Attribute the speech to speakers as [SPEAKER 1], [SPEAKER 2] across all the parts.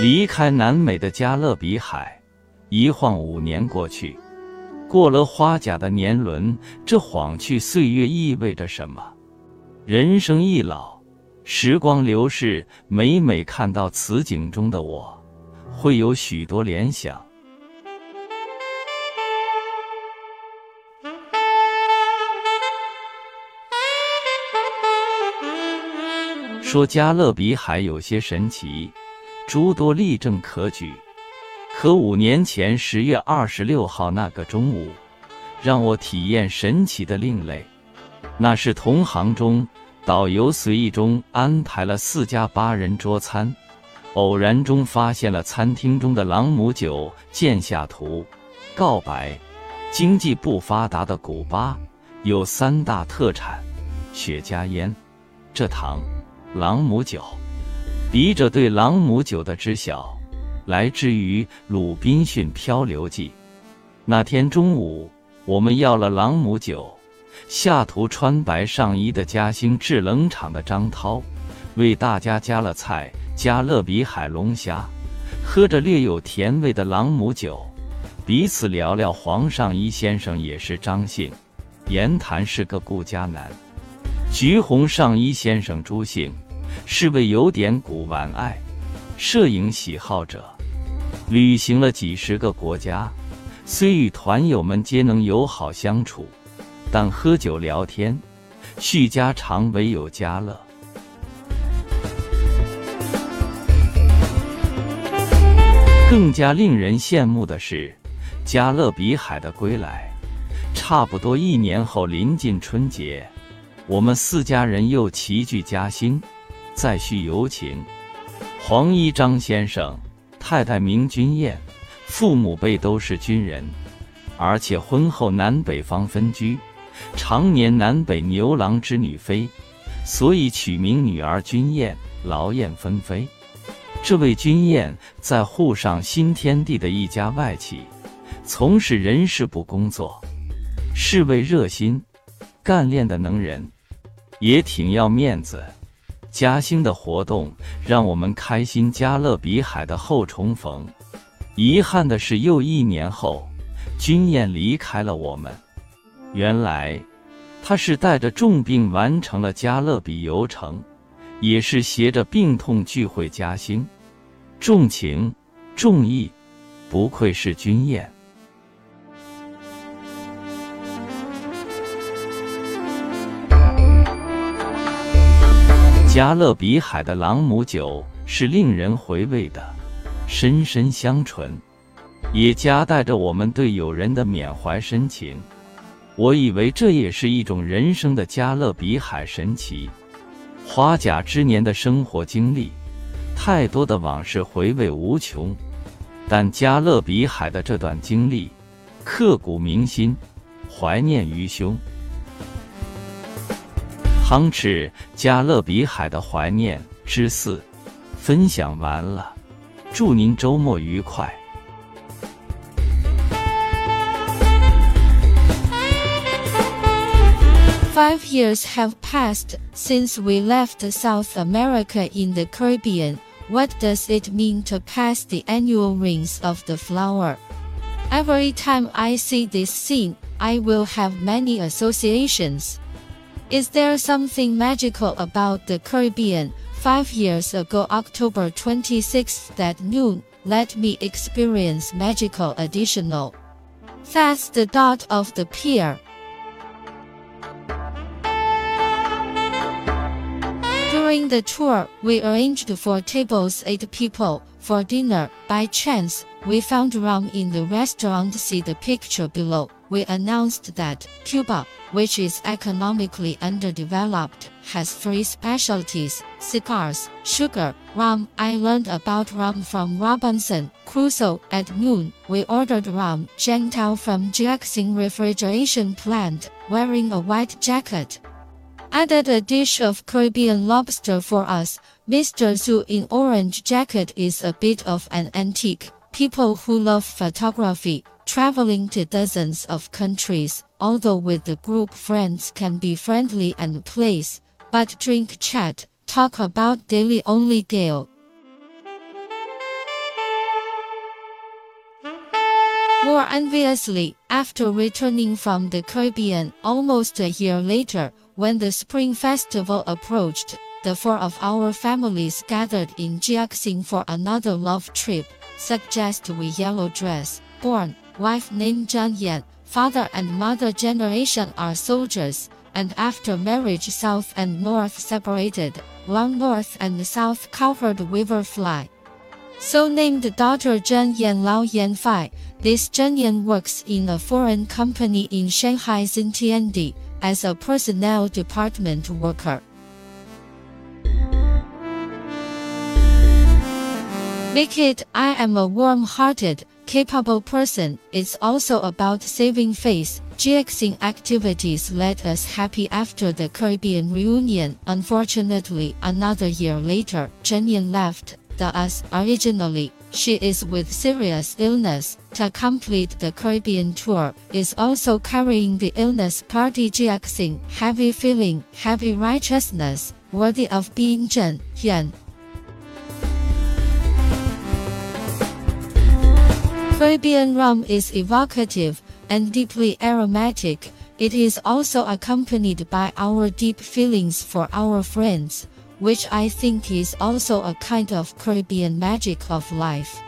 [SPEAKER 1] 离开南美的加勒比海，一晃五年过去，过了花甲的年轮，这晃去岁月意味着什么？人生易老，时光流逝，每每看到此景中的我，会有许多联想。说加勒比海有些神奇，诸多例证可举。可五年前十月二十六号那个中午，让我体验神奇的另类。那是同行中导游随意中安排了四家八人桌餐，偶然中发现了餐厅中的朗姆酒见下图。告白，经济不发达的古巴有三大特产：雪茄烟、蔗糖。朗姆酒，笔者对朗姆酒的知晓，来自于《鲁滨逊漂流记》。那天中午，我们要了朗姆酒。下图穿白上衣的嘉兴制冷厂的张涛，为大家加了菜，加勒比海龙虾，喝着略有甜味的朗姆酒，彼此聊聊。黄上衣先生也是张姓，言谈是个顾家男。橘红上衣先生朱姓，是位有点古玩爱、摄影喜好者，旅行了几十个国家，虽与团友们皆能友好相处，但喝酒聊天、叙家常唯有家乐。更加令人羡慕的是，加勒比海的归来，差不多一年后临近春节。我们四家人又齐聚嘉兴，再续友情。黄一张先生，太太名君燕，父母辈都是军人，而且婚后南北方分居，常年南北牛郎织女飞，所以取名女儿君燕，劳燕分飞。这位君燕在沪上新天地的一家外企，从事人事部工作，是位热心、干练的能人。也挺要面子，嘉兴的活动让我们开心。加勒比海的后重逢，遗憾的是又一年后，君燕离开了我们。原来，他是带着重病完成了加勒比游程，也是携着病痛聚会嘉兴，重情重义，不愧是君燕。加勒比海的朗姆酒是令人回味的，深深香醇，也夹带着我们对友人的缅怀深情。我以为这也是一种人生的加勒比海神奇。花甲之年的生活经历，太多的往事回味无穷，但加勒比海的这段经历，刻骨铭心，怀念于胸。汤匙加勒比海的怀念之四，分享完了，祝您周末愉快。
[SPEAKER 2] Five years have passed since we left South America in the Caribbean. What does it mean to pass the annual rings of the flower? Every time I see this scene, I will have many associations. Is there something magical about the Caribbean? Five years ago, October 26th at noon, let me experience magical additional. That's the dot of the pier. During the tour, we arranged for tables 8 people for dinner. By chance, we found rum in the restaurant. See the picture below. We announced that Cuba, which is economically underdeveloped, has three specialties cigars, sugar, rum. I learned about rum from Robinson Crusoe. At noon, we ordered rum. Tao from Jiaxing Refrigeration Plant, wearing a white jacket, added a dish of Caribbean lobster for us. Mr. Zhu in orange jacket is a bit of an antique. People who love photography, Traveling to dozens of countries, although with the group friends can be friendly and place, but drink chat, talk about daily only Gale. More enviously, after returning from the Caribbean almost a year later, when the Spring Festival approached, the four of our families gathered in Jiaxing for another love trip, suggest we yellow dress, born, wife named Zhang Yan, father and mother generation are soldiers, and after marriage south and north separated, long north and south covered river fly. So named daughter Zhen Yan Lao Yan Fai, this Zhen Yan works in a foreign company in Shanghai Xintiandi as a personnel department worker. Make it I am a warm-hearted, capable person. It's also about saving face. Jiaxing activities led us happy after the Caribbean reunion. Unfortunately, another year later, Zhen Yan left the us originally. She is with serious illness. To complete the Caribbean tour, is also carrying the illness party Jiaxing, heavy feeling, heavy righteousness, worthy of being Zhen Yan. Caribbean rum is evocative and deeply aromatic. It is also accompanied by our deep feelings for our friends which I think is also a kind of Caribbean magic of life.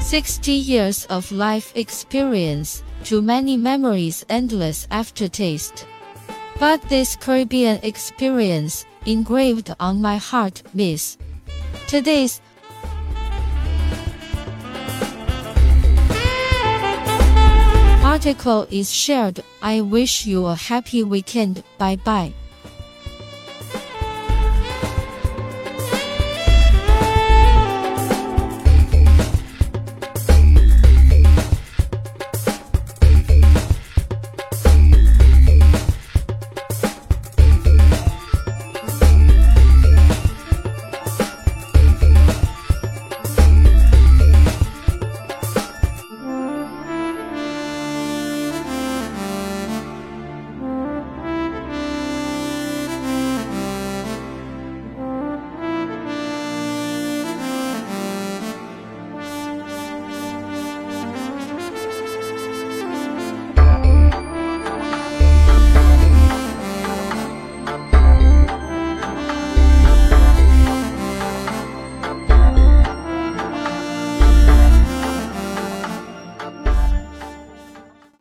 [SPEAKER 2] 60 years of life experience, too many memories, endless aftertaste. But this Caribbean experience, engraved on my heart, miss. Today's article is shared. I wish you a happy weekend. Bye bye.